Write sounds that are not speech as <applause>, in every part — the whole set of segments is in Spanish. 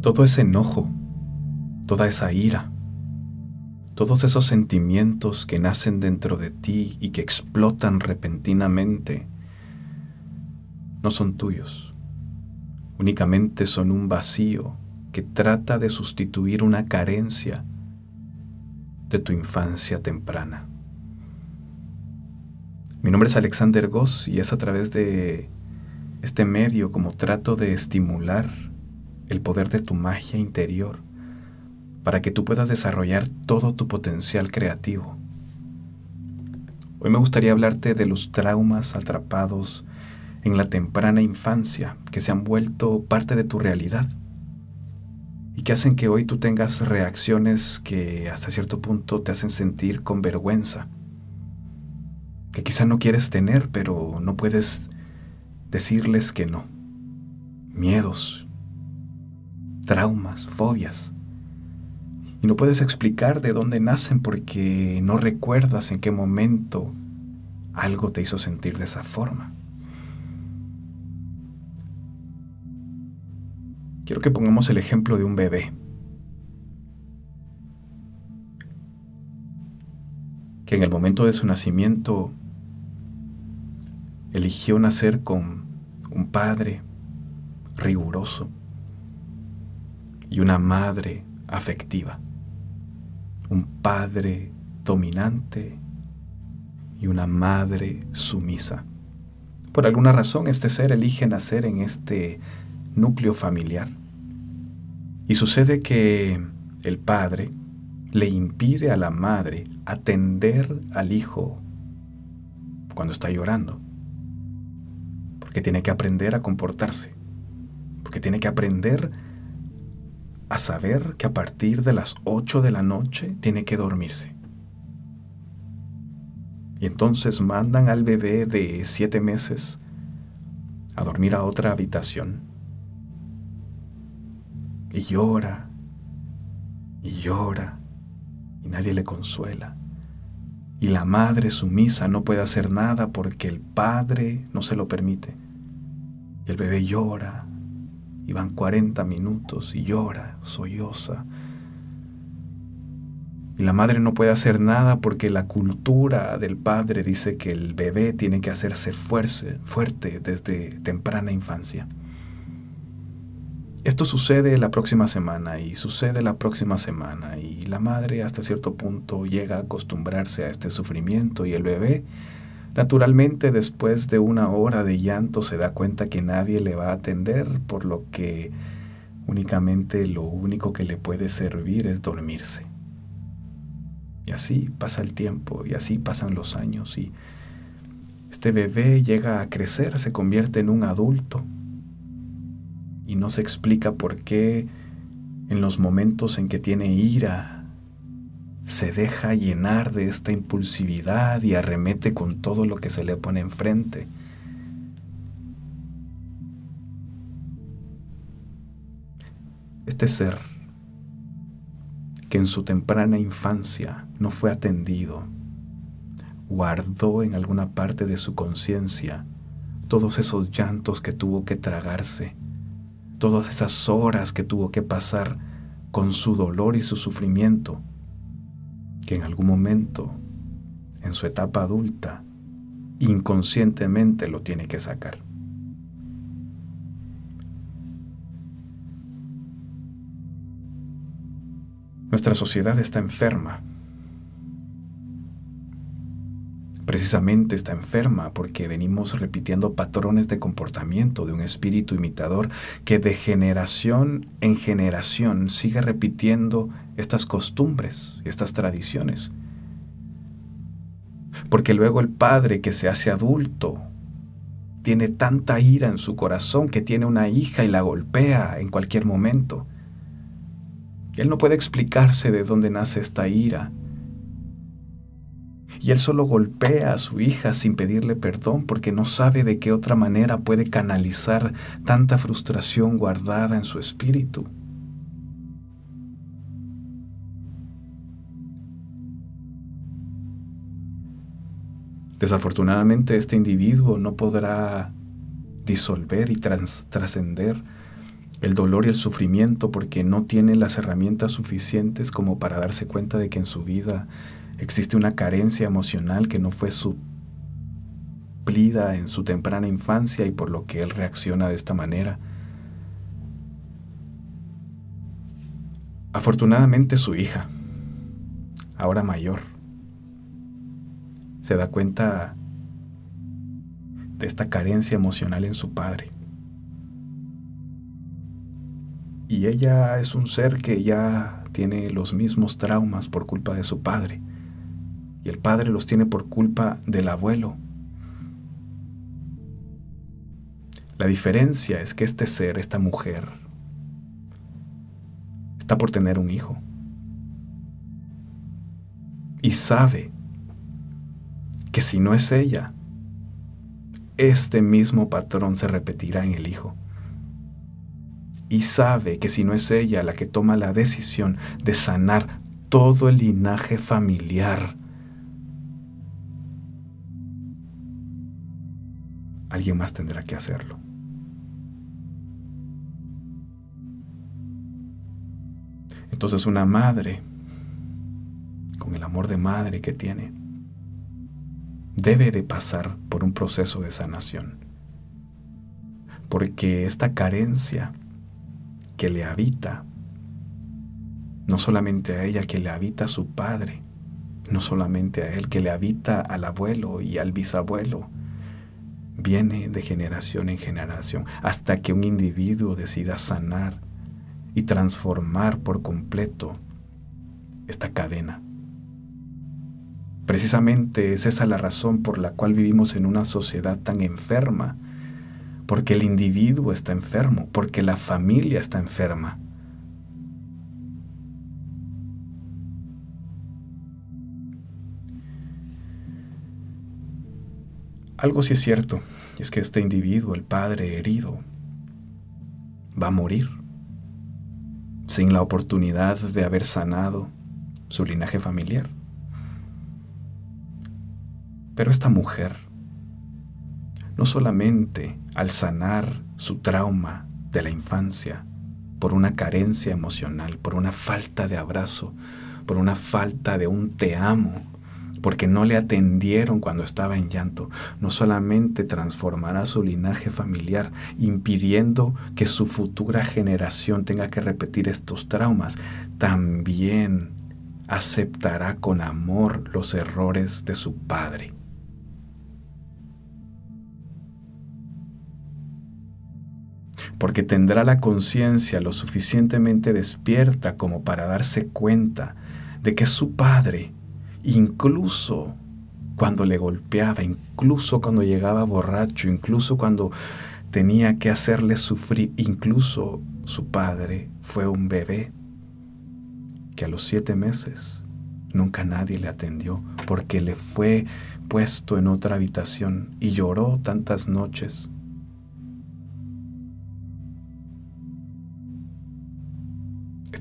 Todo ese enojo, toda esa ira, todos esos sentimientos que nacen dentro de ti y que explotan repentinamente, no son tuyos. Únicamente son un vacío que trata de sustituir una carencia de tu infancia temprana. Mi nombre es Alexander Goss y es a través de este medio como trato de estimular el poder de tu magia interior para que tú puedas desarrollar todo tu potencial creativo. Hoy me gustaría hablarte de los traumas atrapados en la temprana infancia que se han vuelto parte de tu realidad y que hacen que hoy tú tengas reacciones que hasta cierto punto te hacen sentir con vergüenza, que quizá no quieres tener, pero no puedes decirles que no. Miedos, traumas, fobias. Y no puedes explicar de dónde nacen porque no recuerdas en qué momento algo te hizo sentir de esa forma. Quiero que pongamos el ejemplo de un bebé. Que en el momento de su nacimiento eligió nacer con un padre riguroso y una madre afectiva. Un padre dominante y una madre sumisa. Por alguna razón este ser elige nacer en este núcleo familiar. Y sucede que el padre le impide a la madre atender al hijo cuando está llorando. Porque tiene que aprender a comportarse. Porque tiene que aprender a saber que a partir de las 8 de la noche tiene que dormirse. Y entonces mandan al bebé de siete meses a dormir a otra habitación y llora, y llora, y nadie le consuela. Y la madre sumisa no puede hacer nada porque el padre no se lo permite. Y el bebé llora, y van 40 minutos, y llora, solloza. Y la madre no puede hacer nada porque la cultura del padre dice que el bebé tiene que hacerse fuerte, fuerte desde temprana infancia. Esto sucede la próxima semana y sucede la próxima semana y la madre hasta cierto punto llega a acostumbrarse a este sufrimiento y el bebé naturalmente después de una hora de llanto se da cuenta que nadie le va a atender por lo que únicamente lo único que le puede servir es dormirse. Y así pasa el tiempo y así pasan los años y este bebé llega a crecer, se convierte en un adulto y no se explica por qué en los momentos en que tiene ira se deja llenar de esta impulsividad y arremete con todo lo que se le pone enfrente. Este ser que en su temprana infancia no fue atendido, guardó en alguna parte de su conciencia todos esos llantos que tuvo que tragarse todas esas horas que tuvo que pasar con su dolor y su sufrimiento, que en algún momento, en su etapa adulta, inconscientemente lo tiene que sacar. Nuestra sociedad está enferma precisamente está enferma porque venimos repitiendo patrones de comportamiento de un espíritu imitador que de generación en generación sigue repitiendo estas costumbres estas tradiciones. Porque luego el padre que se hace adulto tiene tanta ira en su corazón que tiene una hija y la golpea en cualquier momento. Él no puede explicarse de dónde nace esta ira y él solo golpea a su hija sin pedirle perdón porque no sabe de qué otra manera puede canalizar tanta frustración guardada en su espíritu. Desafortunadamente este individuo no podrá disolver y trascender el dolor y el sufrimiento porque no tiene las herramientas suficientes como para darse cuenta de que en su vida existe una carencia emocional que no fue suplida en su temprana infancia y por lo que él reacciona de esta manera. Afortunadamente su hija, ahora mayor, se da cuenta de esta carencia emocional en su padre. Y ella es un ser que ya tiene los mismos traumas por culpa de su padre. Y el padre los tiene por culpa del abuelo. La diferencia es que este ser, esta mujer, está por tener un hijo. Y sabe que si no es ella, este mismo patrón se repetirá en el hijo. Y sabe que si no es ella la que toma la decisión de sanar todo el linaje familiar, alguien más tendrá que hacerlo. Entonces una madre, con el amor de madre que tiene, debe de pasar por un proceso de sanación. Porque esta carencia que le habita, no solamente a ella, que le habita a su padre, no solamente a él, que le habita al abuelo y al bisabuelo, viene de generación en generación, hasta que un individuo decida sanar y transformar por completo esta cadena. Precisamente es esa la razón por la cual vivimos en una sociedad tan enferma, porque el individuo está enfermo, porque la familia está enferma. Algo sí es cierto, es que este individuo, el padre herido, va a morir sin la oportunidad de haber sanado su linaje familiar. Pero esta mujer, no solamente al sanar su trauma de la infancia, por una carencia emocional, por una falta de abrazo, por una falta de un te amo, porque no le atendieron cuando estaba en llanto, no solamente transformará su linaje familiar, impidiendo que su futura generación tenga que repetir estos traumas, también aceptará con amor los errores de su padre. porque tendrá la conciencia lo suficientemente despierta como para darse cuenta de que su padre, incluso cuando le golpeaba, incluso cuando llegaba borracho, incluso cuando tenía que hacerle sufrir, incluso su padre fue un bebé que a los siete meses nunca nadie le atendió porque le fue puesto en otra habitación y lloró tantas noches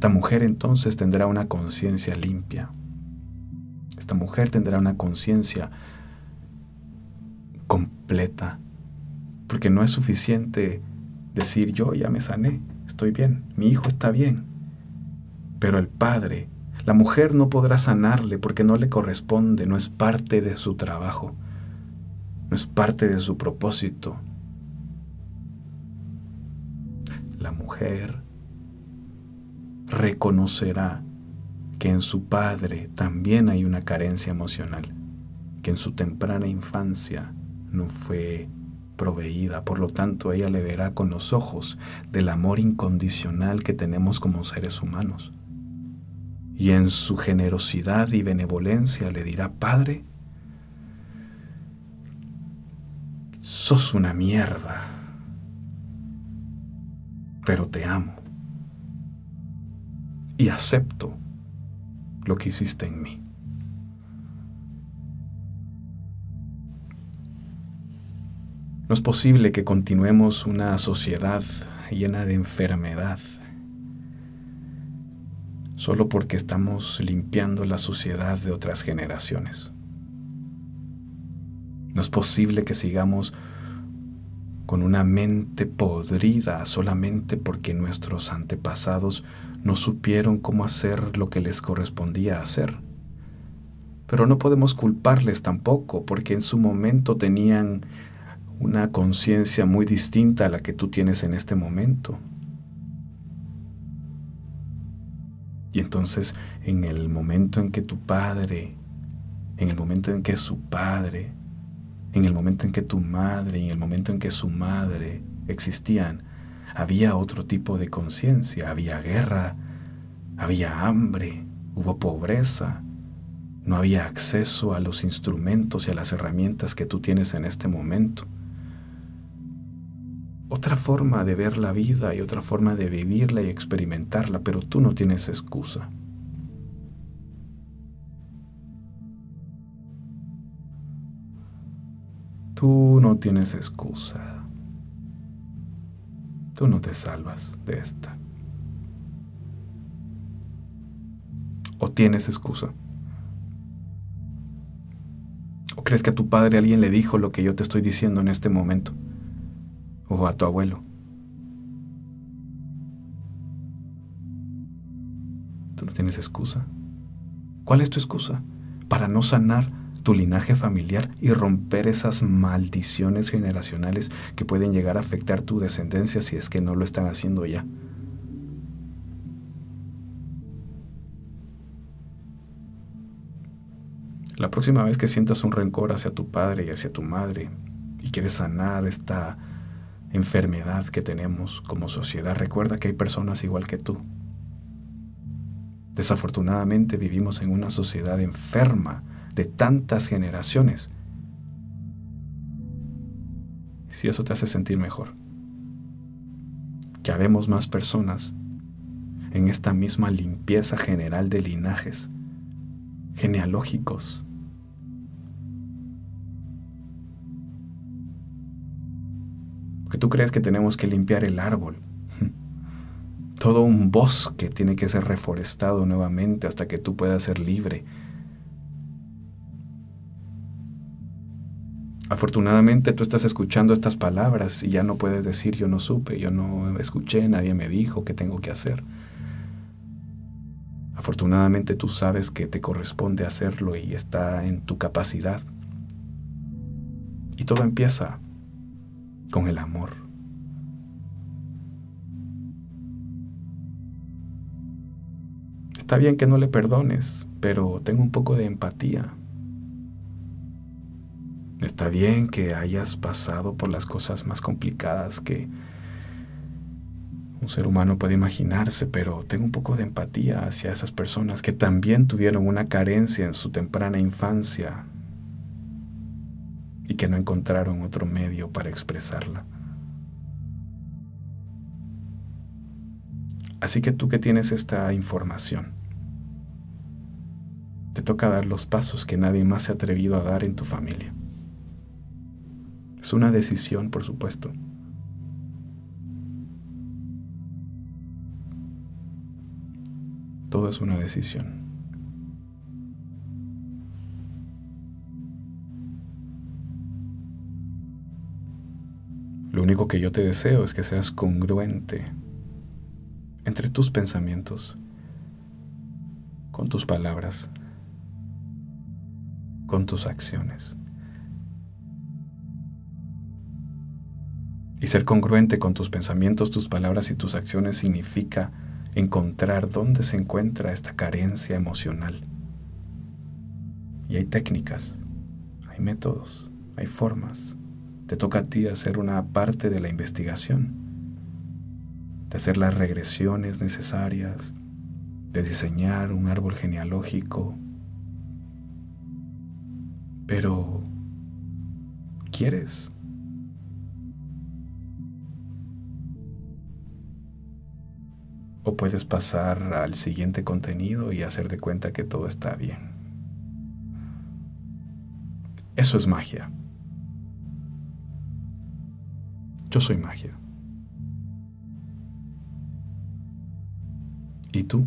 Esta mujer entonces tendrá una conciencia limpia. Esta mujer tendrá una conciencia completa. Porque no es suficiente decir yo ya me sané, estoy bien, mi hijo está bien. Pero el padre, la mujer no podrá sanarle porque no le corresponde, no es parte de su trabajo, no es parte de su propósito. La mujer reconocerá que en su padre también hay una carencia emocional, que en su temprana infancia no fue proveída, por lo tanto ella le verá con los ojos del amor incondicional que tenemos como seres humanos. Y en su generosidad y benevolencia le dirá, Padre, sos una mierda, pero te amo y acepto lo que hiciste en mí. No es posible que continuemos una sociedad llena de enfermedad solo porque estamos limpiando la suciedad de otras generaciones. No es posible que sigamos con una mente podrida solamente porque nuestros antepasados no supieron cómo hacer lo que les correspondía hacer. Pero no podemos culparles tampoco porque en su momento tenían una conciencia muy distinta a la que tú tienes en este momento. Y entonces en el momento en que tu padre, en el momento en que su padre, en el momento en que tu madre y en el momento en que su madre existían, había otro tipo de conciencia, había guerra, había hambre, hubo pobreza, no había acceso a los instrumentos y a las herramientas que tú tienes en este momento. Otra forma de ver la vida y otra forma de vivirla y experimentarla, pero tú no tienes excusa. Tú no tienes excusa. Tú no te salvas de esta. ¿O tienes excusa? ¿O crees que a tu padre alguien le dijo lo que yo te estoy diciendo en este momento? ¿O a tu abuelo? Tú no tienes excusa. ¿Cuál es tu excusa? Para no sanar tu linaje familiar y romper esas maldiciones generacionales que pueden llegar a afectar tu descendencia si es que no lo están haciendo ya. La próxima vez que sientas un rencor hacia tu padre y hacia tu madre y quieres sanar esta enfermedad que tenemos como sociedad, recuerda que hay personas igual que tú. Desafortunadamente vivimos en una sociedad enferma de tantas generaciones. Si eso te hace sentir mejor, que habemos más personas en esta misma limpieza general de linajes genealógicos. Que tú crees que tenemos que limpiar el árbol. <laughs> Todo un bosque tiene que ser reforestado nuevamente hasta que tú puedas ser libre Afortunadamente tú estás escuchando estas palabras y ya no puedes decir yo no supe, yo no escuché, nadie me dijo qué tengo que hacer. Afortunadamente tú sabes que te corresponde hacerlo y está en tu capacidad. Y todo empieza con el amor. Está bien que no le perdones, pero tengo un poco de empatía. Está bien que hayas pasado por las cosas más complicadas que un ser humano puede imaginarse, pero tengo un poco de empatía hacia esas personas que también tuvieron una carencia en su temprana infancia y que no encontraron otro medio para expresarla. Así que tú que tienes esta información, te toca dar los pasos que nadie más se ha atrevido a dar en tu familia. Es una decisión, por supuesto. Todo es una decisión. Lo único que yo te deseo es que seas congruente entre tus pensamientos, con tus palabras, con tus acciones. Y ser congruente con tus pensamientos, tus palabras y tus acciones significa encontrar dónde se encuentra esta carencia emocional. Y hay técnicas, hay métodos, hay formas. Te toca a ti hacer una parte de la investigación, de hacer las regresiones necesarias, de diseñar un árbol genealógico. Pero, ¿quieres? O puedes pasar al siguiente contenido y hacer de cuenta que todo está bien. Eso es magia. Yo soy magia. ¿Y tú?